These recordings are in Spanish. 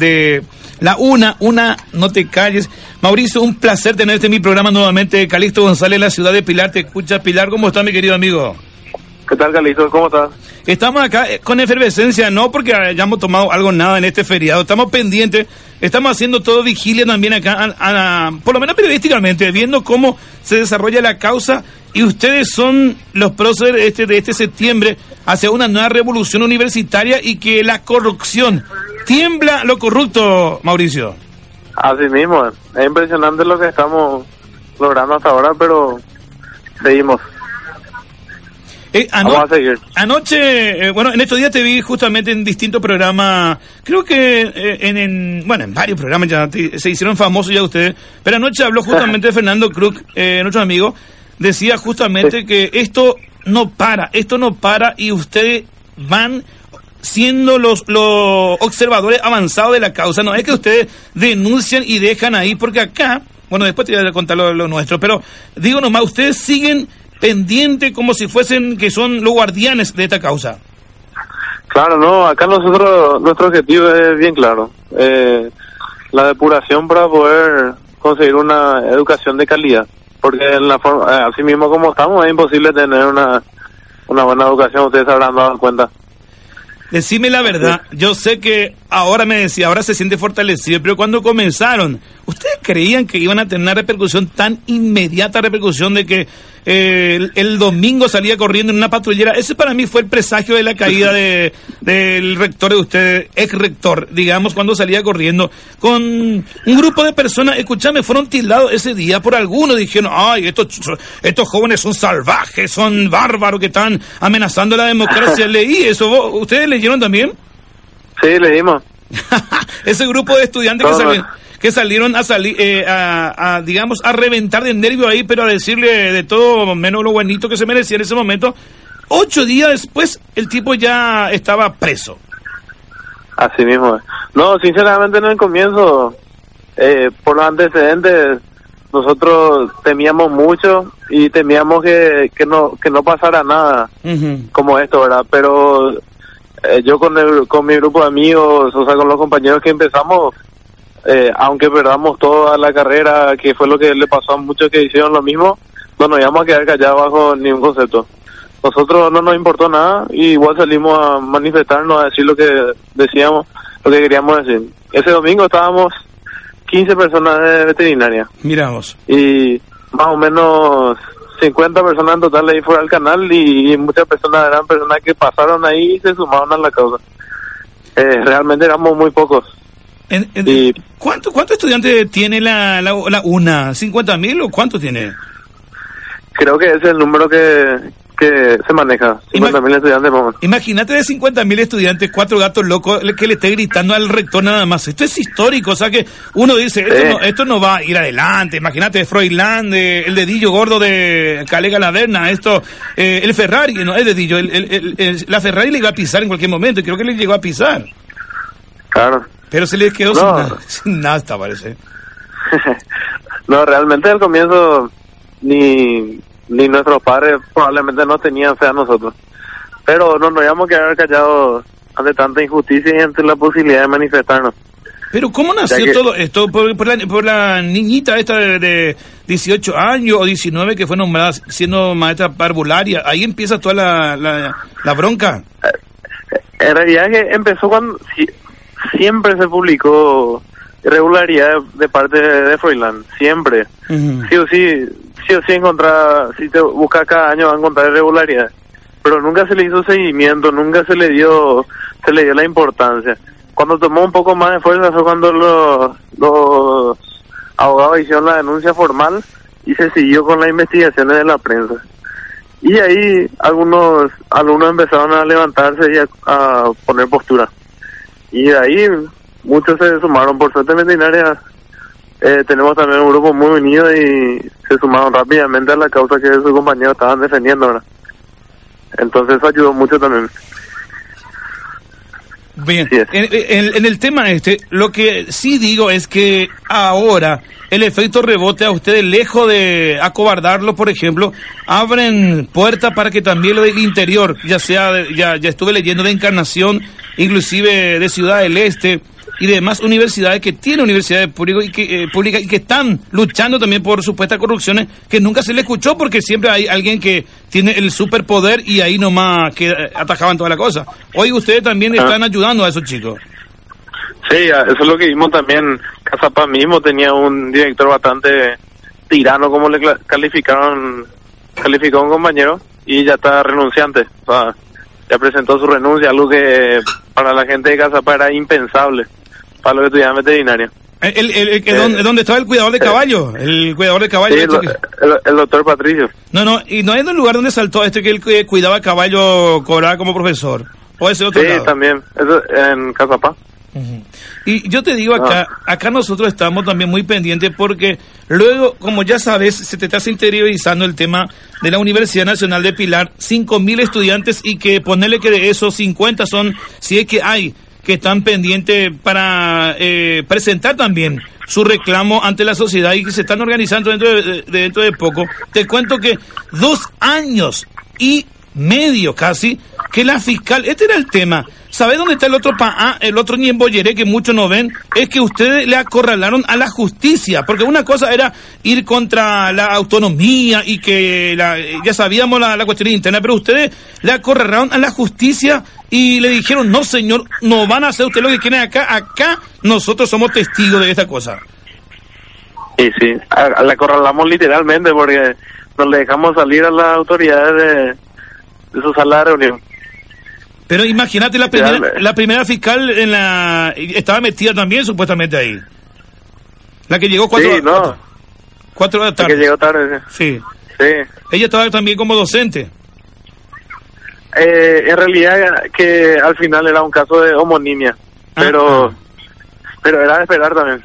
de la una, una, no te calles. Mauricio, un placer tenerte en mi programa nuevamente. Calixto González, la ciudad de Pilar, te escucha. Pilar, ¿cómo está mi querido amigo? ¿Qué tal, Calixto? ¿Cómo estás? Estamos acá eh, con efervescencia, no porque hayamos tomado algo nada en este feriado, estamos pendientes, estamos haciendo todo vigilia también acá, por lo menos periodísticamente, viendo cómo se desarrolla la causa y ustedes son los próceres este, de este septiembre hacia una nueva revolución universitaria y que la corrupción tiembla lo corrupto, Mauricio. Así mismo, es impresionante lo que estamos logrando hasta ahora, pero seguimos. Eh, anoche, eh, bueno, en estos días te vi justamente en distintos programas, creo que eh, en, bueno, en varios programas ya se hicieron famosos ya ustedes, pero anoche habló justamente Fernando Cruz, nuestro amigo, decía justamente que esto no para, esto no para y ustedes van siendo los, los observadores avanzados de la causa, no es que ustedes denuncian y dejan ahí, porque acá, bueno, después te voy a contar lo, lo nuestro, pero digo nomás, ustedes siguen pendiente como si fuesen que son los guardianes de esta causa. Claro, no, acá nosotros, nuestro objetivo es bien claro. Eh, la depuración para poder conseguir una educación de calidad. Porque en la forma, eh, así mismo como estamos, es imposible tener una, una buena educación, ustedes habrán dado cuenta. Decime la verdad, yo sé que ahora me decía, ahora se siente fortalecido, pero cuando comenzaron, ¿ustedes creían que iban a tener una repercusión tan inmediata, repercusión de que eh, el, domingo salía corriendo en una patrullera? Ese para mí fue el presagio de la caída de, del rector de ustedes, ex rector, digamos, cuando salía corriendo con un grupo de personas, escúchame, fueron tildados ese día por algunos, dijeron, ay, estos, estos jóvenes son salvajes, son bárbaros que están amenazando la democracia. Leí eso, ¿ustedes leyeron también? Sí, leímos. Ese grupo de estudiantes que, salieron, que salieron a salir, eh, a, digamos, a reventar de nervio ahí, pero a decirle de todo menos lo buenito que se merecía en ese momento. Ocho días después, el tipo ya estaba preso. Así mismo. No, sinceramente en el comienzo, eh, por los antecedentes, nosotros temíamos mucho y temíamos que, que no que no pasara nada como esto, ¿verdad? Pero eh, yo con, el, con mi grupo de amigos, o sea, con los compañeros que empezamos, eh, aunque perdamos toda la carrera, que fue lo que le pasó a muchos que hicieron lo mismo, no nos íbamos a quedar callados bajo ningún concepto. Nosotros no nos importó nada y igual salimos a manifestarnos, a decir lo que decíamos, lo que queríamos decir. Ese domingo estábamos 15 personas de veterinaria. Miramos. Y más o menos 50 personas en total ahí fuera del canal y, muchas personas eran personas que pasaron ahí y se sumaron a la causa. Eh, realmente éramos muy pocos. y, ¿Cuántos estudiantes tiene la, la, la UNA? ¿50 mil o cuánto tiene? Creo que es el número que, que se maneja. 50 mil estudiantes. Imagínate de 50 mil estudiantes, cuatro gatos locos que le esté gritando al rector nada más. Esto es histórico, o sea que uno dice, esto, no, va a ir adelante. Imagínate Freudland, el dedillo gordo de Calega Laverna, esto, eh, el Ferrari, no es dedillo, el, la Ferrari le iba a pisar en cualquier momento, creo que le llegó a pisar. Claro. Pero se le quedó sin, nada, sin nada, parece. no, realmente al comienzo ni ni nuestros padres probablemente no tenían fe a nosotros. Pero no nos íbamos a quedar callados ante tanta injusticia y ante la posibilidad de manifestarnos. Pero ¿cómo nació todo esto? Por, la, niñita esta de, 18 años o 19 que fue nombrada siendo maestra parvularia. Ahí empieza toda la, la, bronca. Eh, en realidad que empezó cuando siempre se publicó irregularidad de, parte de, Freeland, siempre. Sí o sí, sí encontrar, si te buscas cada año va a encontrar irregularidades. Pero nunca se le hizo seguimiento, nunca se le dio, se le dio la importancia. Cuando tomó un poco más de fuerza fue cuando los, los abogados hicieron la denuncia formal y se siguió con las investigaciones de la prensa. Y ahí algunos alumnos empezaron a levantarse y a, poner postura. Y de ahí muchos se sumaron. Por suerte, veterinaria eh, tenemos también un grupo muy unido y se sumaron rápidamente a la causa que sus compañeros estaban defendiendo. ¿verdad? Entonces eso ayudó mucho también. Bien, en, el tema este, lo que sí digo es que ahora el efecto rebote a ustedes, lejos de acobardarlo, por ejemplo, abren puertas para que también lo del interior, ya sea, ya, ya estuve leyendo de Encarnación, inclusive de Ciudad del Este, y demás universidades que tienen universidades públicas y que, eh, públicas y que están luchando también por supuestas corrupciones que nunca se le escuchó porque siempre hay alguien que tiene el superpoder y ahí nomás que eh, atajaban toda la cosa. Hoy ustedes también ah. están ayudando a esos chicos. Sí, eso es lo que vimos también. Casapa mismo tenía un director bastante tirano, como le calificaron, calificó un compañero, y ya está renunciante. O sea, ya presentó su renuncia, algo que para la gente de Casapa era impensable, para los estudiantes veterinarios. El, el, el, eh, ¿Dónde estaba el cuidador de caballo? El cuidador de caballo. Sí, el, doctor Patricio. No, no, y no es el lugar donde saltó este que él cuidaba caballo, cobraba como profesor. ¿O ese otro Sí, también. Eso en Casapa. Y yo te digo acá, ah. acá nosotros estamos también muy pendientes porque luego, como ya sabes, se te está interiorizando el tema de la Universidad Nacional de Pilar, 5.000 estudiantes y que ponerle que de esos 50 son, si es que hay, que están pendientes para eh, presentar también su reclamo ante la sociedad y que se están organizando dentro de, dentro de poco. Te cuento que dos años y medio casi que la fiscal, este era el tema, ¿Sabe dónde está el otro pa ah, el otro Ñemboyeré que muchos no ven? Es que ustedes le acorralaron a la justicia, porque una cosa era ir contra la autonomía y que la, ya sabíamos la, cuestión interna, pero ustedes le acorralaron a la justicia y le dijeron, no señor, no van a hacer usted lo que quieren acá, acá nosotros somos testigos de esta cosa. Sí, sí, le acorralamos literalmente porque nos le dejamos salir a las autoridades de, de su sala de reunión. Pero imagínate la primera, la primera fiscal en la estaba metida también supuestamente ahí. La que llegó cuatro, sí, no. cuatro, horas tarde. La que llegó tarde. Sí. sí. Ella estaba también como docente. Eh, en realidad que al final era un caso de homonimia, ah, pero ah. pero era de esperar también.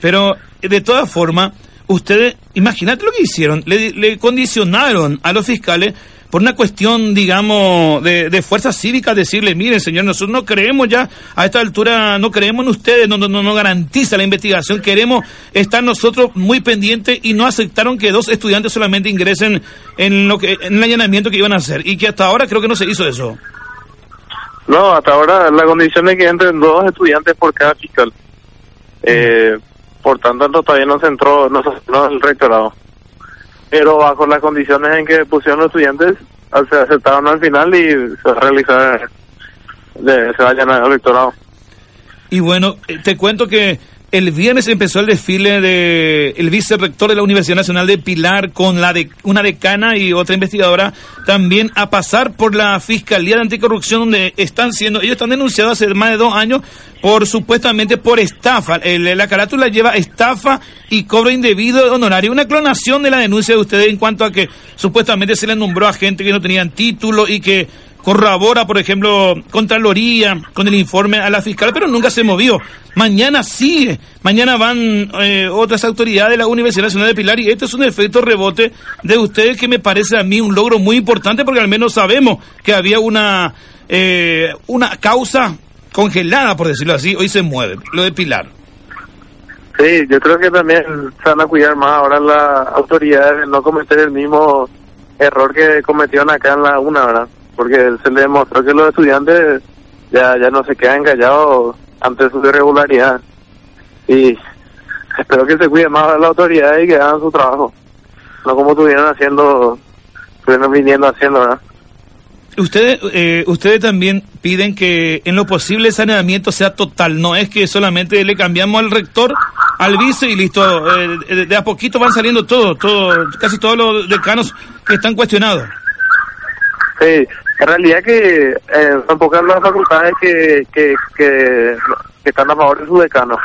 Pero de todas formas, ustedes, imagínate lo que hicieron, le, le condicionaron a los fiscales por una cuestión, digamos, de, de fuerza cívica, decirle, miren, señor, nosotros no creemos ya, a esta altura no creemos en ustedes, no, no, no garantiza la investigación, queremos estar nosotros muy pendientes y no aceptaron que dos estudiantes solamente ingresen en lo que en el allanamiento que iban a hacer y que hasta ahora creo que no se hizo eso. No, hasta ahora la condición es que entren dos estudiantes por cada fiscal. Eh, por tanto, todavía no se entró, no entró el rectorado pero bajo las condiciones en que pusieron los estudiantes, se aceptaron al final y se va a realizar, se va a llenar el rectorado. Y bueno, eh, te cuento que el viernes empezó el desfile de el vicerrector de la Universidad Nacional de Pilar con la de una decana y otra investigadora también a pasar por la Fiscalía de Anticorrupción donde están siendo ellos están denunciados hace más de dos años por supuestamente por estafa. la carátula lleva estafa y cobro indebido de honorario. Una clonación de la denuncia de ustedes en cuanto a que supuestamente se le nombró a gente que no tenían título y que corrobora, por ejemplo, Contraloría con el informe a la fiscal, pero nunca se movió. Mañana sigue, mañana van eh, otras autoridades de la Universidad Nacional de Pilar y esto es un efecto rebote de ustedes que me parece a mí un logro muy importante porque al menos sabemos que había una, eh, una causa congelada, por decirlo así, hoy se mueve, lo de Pilar. Sí, yo creo que también se van a cuidar más ahora las autoridades de no cometer el mismo error que cometieron acá en la una, ¿verdad? Porque se le demostró que los estudiantes ya, ya no se quedan callados ante su irregularidad. Y espero que se cuide más la autoridad y que hagan su trabajo. No como estuvieron haciendo, estuvieron viniendo haciendo, ¿verdad? Ustedes, eh, ustedes también piden que en lo posible el saneamiento sea total, no es que solamente le cambiamos al rector, al vice y listo, eh, de a poquito van saliendo todos, todo, casi todos los decanos que están cuestionados. Sí, en realidad que eh, son pocas las facultades que, que, que, están a favor de su decano.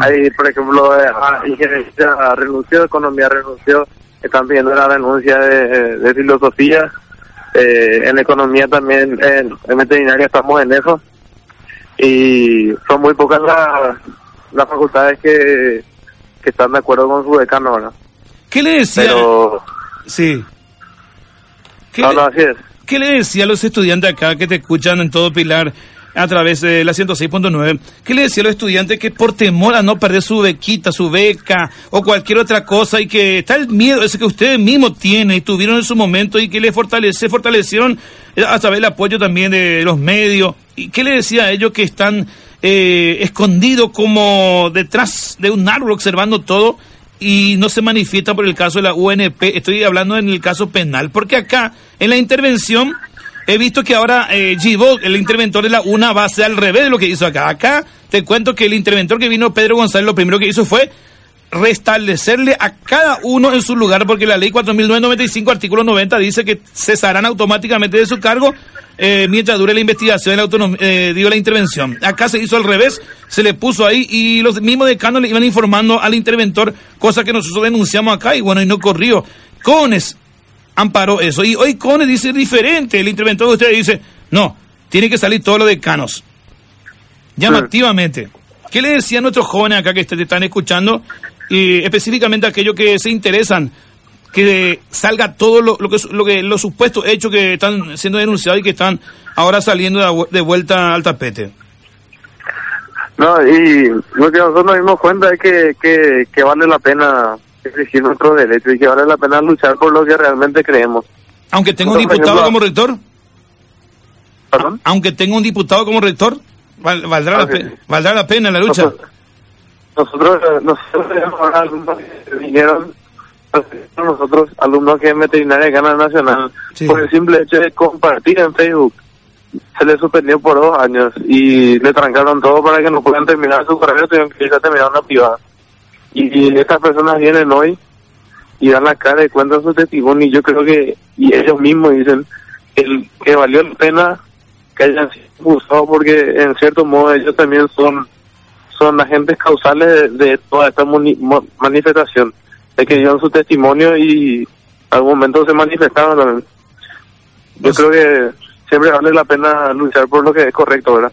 Hay, por ejemplo, eh, ingeniería renunció, economía renunció, están pidiendo la renuncia de, de filosofía. Eh, en economía también, en, veterinaria estamos en eso. Y son muy pocas las, las facultades que, que están de acuerdo con su decano, ¿verdad? ¿Qué le decía? Pero... Sí. no, no, así es. ¿Qué le decía a los estudiantes acá que te escuchan en todo Pilar a través de la 106.9? ¿Qué le decía a los estudiantes que por temor a no perder su bequita, su beca o cualquier otra cosa y que está el miedo ese que ustedes mismos tienen y tuvieron en su momento y que le fortalece, fortalecieron a través del apoyo también de los medios? ¿Y qué le decía a ellos que están eh, escondido como detrás de un árbol observando todo y no se manifiesta por el caso de la UNP. Estoy hablando en el caso penal, porque acá en la intervención he visto que ahora eh, el interventor de la UNA, va a ser al revés de lo que hizo acá. Acá te cuento que el interventor que vino, Pedro González, lo primero que hizo fue restablecerle a cada uno en su lugar, porque la ley 4.995, artículo 90, dice que cesarán automáticamente de su cargo eh, mientras dure la investigación, la, eh, la intervención. Acá se hizo al revés, se le puso ahí y los mismos decanos le iban informando al interventor, cosa que nosotros denunciamos acá y bueno, y no corrió. Cones amparó eso y hoy Cones dice diferente, el interventor de ustedes dice, no, tiene que salir todos los decanos. Llamativamente. ¿Qué le decían nuestros jóvenes acá que te están escuchando y específicamente aquellos que se interesan que salga todo lo, que lo que los supuestos hechos que están siendo denunciados y que están ahora saliendo de, vuelta al tapete. No, y lo que nosotros nos dimos cuenta es que, que, que vale la pena exigir nuestros derechos y que vale la pena luchar por lo que realmente creemos. Aunque tenga un diputado como rector. ¿Perdón? Aunque tenga un diputado como rector, valdrá, la, pena, valdrá la pena la lucha. Nosotros, nosotros alumnos que vinieron, nosotros, alumnos que es veterinaria de Gana Nacional, por el simple hecho de compartir en Facebook. Se le suspendió por dos años y le trancaron todo para que no puedan terminar su carrera, tuvieron que irse a terminar una privada. Y estas personas vienen hoy y dan la cara y cuentan su testimonio y yo creo que, y ellos mismos dicen el, que valió la pena que hayan sido usados porque en cierto modo ellos también son son agentes causales de, toda esta manifestación, de que dieron su testimonio y algún momento se manifestaron también. Yo pues creo que siempre vale la pena luchar por lo que es correcto, ¿verdad?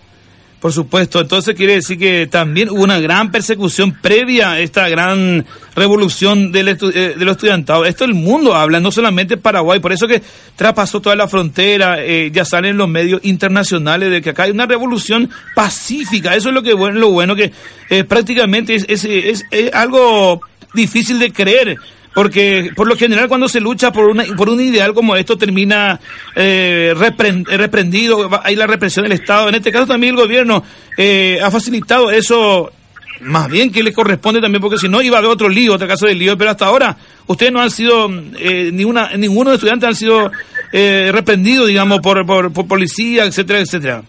Por supuesto, entonces quiere decir que también hubo una gran persecución previa a esta gran revolución del eh, de los estudiantados. Esto el mundo habla, no solamente Paraguay, por eso que traspasó toda la frontera, eh, ya salen los medios internacionales de que acá hay una revolución pacífica. Eso es lo que bueno, lo bueno que eh, prácticamente es, es, es algo difícil de creer porque por lo general cuando se lucha por una por un ideal como esto termina eh, reprendido hay la represión del Estado. En este caso también el gobierno eh, ha facilitado eso más bien que le corresponde también porque si no iba a haber otro lío otro caso de lío. Pero hasta ahora ustedes no han sido eh, ninguna ninguno de los estudiantes han sido eh, reprendidos digamos por, por policía etcétera etcétera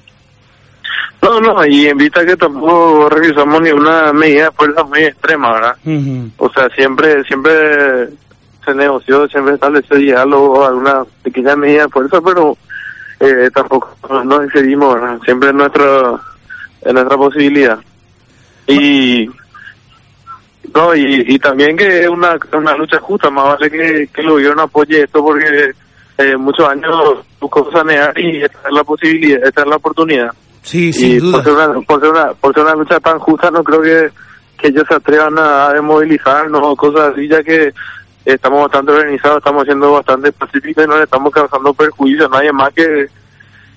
no, no, y en vista que tampoco revisamos ni una medida de fuerza muy extrema, ¿verdad? O sea, siempre siempre se negoció, siempre estableció diálogo, alguna pequeña medida de fuerza, pero eh, tampoco nos excedimos, ¿verdad? Siempre en, nuestro, en nuestra posibilidad. Y no y, y también que es una, una lucha justa, más vale que, que el gobierno apoye esto porque eh, muchos años buscó sanear y esta es la posibilidad, esta es la oportunidad. Sí, sin duda. Por ser, una, por, ser una, por ser una lucha tan justa, no creo que, que ellos se atrevan a, desmovilizarnos o cosas así, ya que estamos bastante organizados, estamos siendo bastante pacíficos y no le estamos causando perjuicio a nadie más que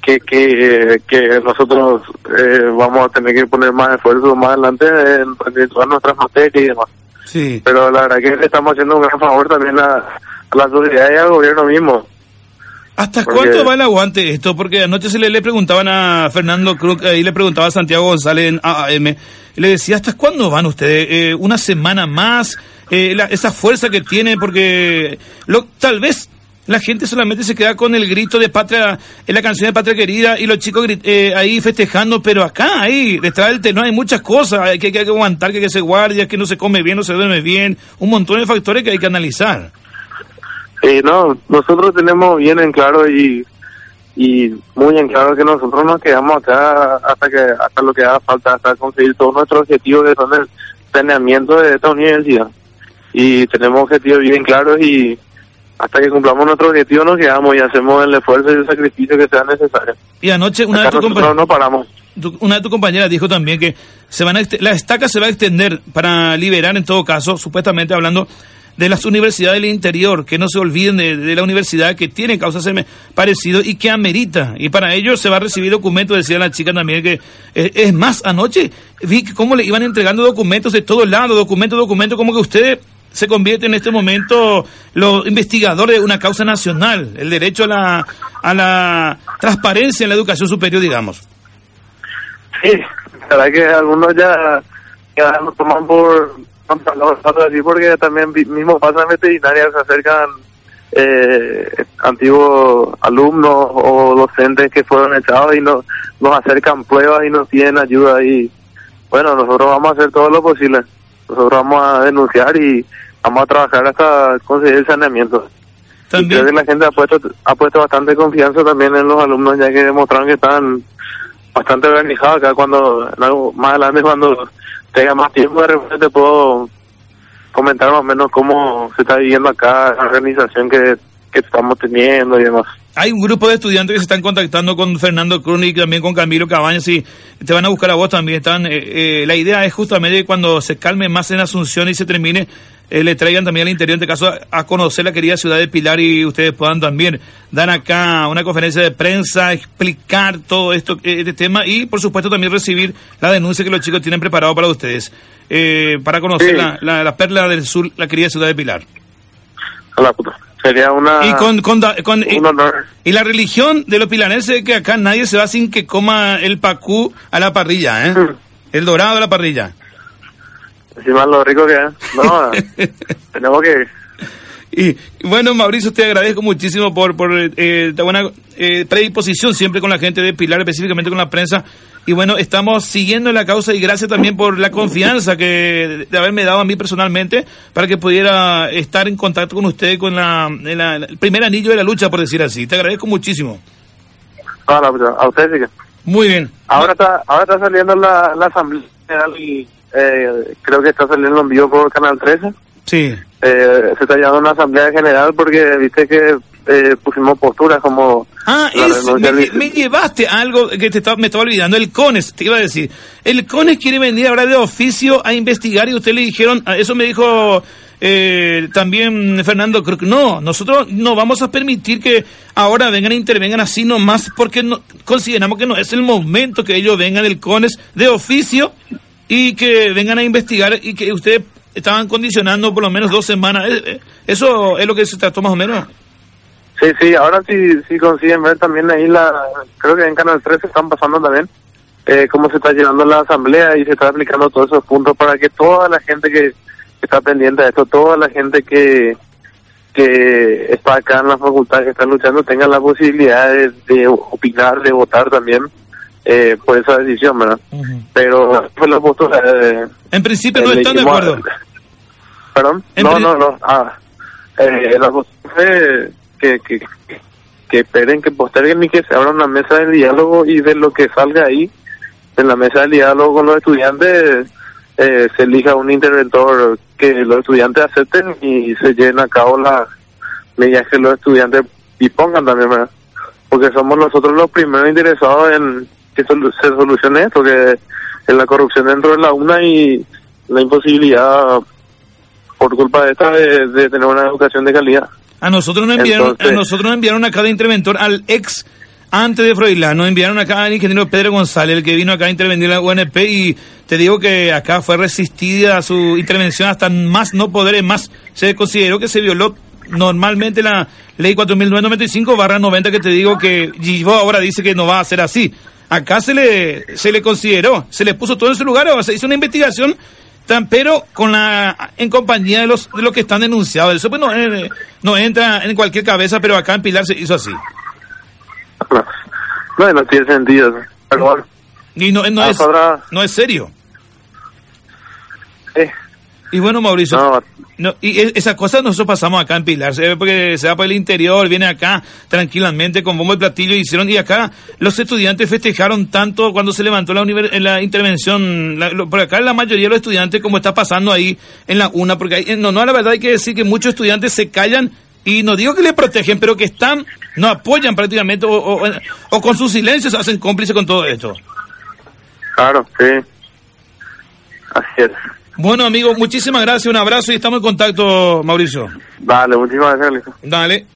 que, que, que nosotros eh, vamos a tener que poner más esfuerzo más adelante en, todas nuestras materias y demás. Sí. Pero la verdad que le estamos haciendo un gran favor también a, a la sociedad y al gobierno mismo. ¿Hasta cuánto va el aguante esto? Porque anoche se le, le preguntaban a Fernando Cruz, ahí le preguntaba a Santiago González en AAM, y le decía, ¿hasta cuándo van ustedes? Eh, ¿Una semana más? Eh, esa fuerza que tiene, porque lo, tal vez la gente solamente se queda con el grito de patria, en la canción de patria querida, y los chicos eh, ahí festejando, pero acá, ahí, detrás del tenor hay muchas cosas, hay que, hay que aguantar, que, que se guardia, que no se come bien, no se duerme bien, un montón de factores que hay que analizar. Eh, no, nosotros tenemos bien en claro y, y muy en claro que nosotros nos quedamos acá hasta que hasta lo que haga falta, hasta conseguir todos nuestros objetivos que son el saneamiento de esta universidad. Y tenemos objetivos bien claros y hasta que cumplamos nuestro objetivo nos quedamos y hacemos el esfuerzo y el sacrificio que sea necesario. Y anoche una de tus no paramos. una de tus compañeras dijo también que se van a la estaca se va a extender para liberar en todo caso, supuestamente hablando de las universidades del interior, que no se olviden de, la universidad que tiene causas parecido y que amerita. Y para ello se va a recibir documentos, decía la chica también, que eh, es más, anoche vi cómo le iban entregando documentos de todos lados, documentos, documentos, como que ustedes se convierten en este momento los investigadores de una causa nacional, el derecho a la, a la transparencia en la educación superior, digamos. Sí, la que algunos ya, ya lo toman por así porque también mismo pasan veterinarias, se acercan eh, antiguos alumnos o docentes que fueron echados y nos, nos acercan pruebas y nos piden ayuda y bueno, nosotros vamos a hacer todo lo posible. Nosotros vamos a denunciar y vamos a trabajar hasta conseguir el saneamiento. También. creo que la gente ha puesto, ha puesto bastante confianza también en los alumnos ya que demostraron que están bastante organizados acá cuando más adelante cuando tenga más tiempo de repente puedo comentar más o menos cómo se está viviendo acá la organización que, que estamos teniendo y demás. Hay un grupo de estudiantes que se están contactando con Fernando Cruz y también con Camilo Cabañas y te van a buscar a vos también. Están, eh, eh, la idea es justamente cuando se calme más en Asunción y se termine, eh, le traigan también al interior, en este caso, a, conocer la querida ciudad de Pilar y ustedes puedan también dar acá una conferencia de prensa, explicar todo esto, este tema y, por supuesto, también recibir la denuncia que los chicos tienen preparado para ustedes, para conocer la, la, perla del sur, la querida ciudad de Pilar. A la puta. Sería una. Y, con, con, y, la religión de los pilaneses es que acá nadie se va sin que coma el pacú a la parrilla, ¿eh? Mm. El dorado a la parrilla. Encima lo rico que es. No, tenemos que. Y bueno, Mauricio, te agradezco muchísimo por, por eh, buena eh, predisposición siempre con la gente de Pilar, específicamente con la prensa. Y bueno, estamos siguiendo la causa y gracias también por la confianza que de haberme dado a mí personalmente para que pudiera estar en contacto con usted con la, el primer anillo de la lucha, por decir así. Te agradezco muchísimo. a usted. Muy bien. Ahora está, ahora está saliendo la, la asamblea general y eh, creo que está saliendo en vivo por Canal 13. Sí. Eh, se está llevando una asamblea general porque viste que eh, pusimos posturas como... Ah, me, llevaste algo que te estaba, me estaba olvidando, el CONES, te iba a decir. El CONES quiere venir ahora de oficio a investigar y usted le dijeron, ah, eso me dijo eh, también Fernando, creo que no, nosotros no vamos a permitir que ahora vengan e intervengan así nomás porque no, consideramos que no es el momento que ellos vengan del CONES de oficio y que vengan a investigar y que ustedes estaban condicionando por lo menos dos semanas. Eh, eso es lo que se trató más o menos. Sí, sí, ahora sí, sí consiguen ver también ahí la, creo que en Canal 3 están pasando también eh, cómo se está llevando la asamblea y se está aplicando todos esos puntos para que toda la gente que está pendiente de esto, toda la gente que que está acá en la facultad, que está luchando, tenga la posibilidad de, opinar, de votar también eh, por esa decisión, ¿verdad? Pero la postura... Eh, en principio no están de acuerdo. ¿Perdón? no, no, no, ah, eh, la que, que, que esperen, que posterguen y que se abra una mesa de diálogo y de lo que salga ahí, en la mesa de diálogo con los estudiantes, eh, se elija un interventor que los estudiantes acepten y se lleven a cabo las medidas que los estudiantes dispongan también, ¿verdad? Porque somos nosotros los primeros interesados en que se solucione esto, que en la corrupción dentro de la UNA y la imposibilidad por culpa de esta de tener una educación de calidad. A nosotros nos enviaron, a nosotros nos enviaron acá de interventor al ex antes de Froilán, nos enviaron acá al ingeniero Pedro González, el que vino acá a intervenir en la UNP y te digo que acá fue resistida su intervención hasta más no poder, más se consideró que se violó normalmente la ley 4.995 barra 90 que te digo que Givo ahora dice que no va a ser así. Acá se le, se le consideró, se le puso todo en su lugar, o se hizo una investigación pero con la en compañía de los de los que están denunciados. Eso pues no, eh, no entra en cualquier cabeza, pero acá en Pilar se hizo así. No, no tiene sentido. y no, no, es, no es serio. Eh. Y bueno, Mauricio, no, y e, esas cosas nosotros pasamos acá en Pilar, se ve porque se va por el interior, viene acá tranquilamente con bombo y platillo, hicieron, y acá los estudiantes festejaron tanto cuando se levantó la, la intervención, por acá la mayoría de los estudiantes, como está pasando ahí en la UNA, porque no, no, la verdad hay que decir que muchos estudiantes se callan y no digo que le protegen, pero que están, no apoyan prácticamente, o, o, con su silencio se hacen cómplices con todo esto. Claro, sí. Así es. Bueno, amigo, muchísimas gracias, un abrazo y estamos en contacto, Mauricio. Dale, muchísimas gracias. Dale.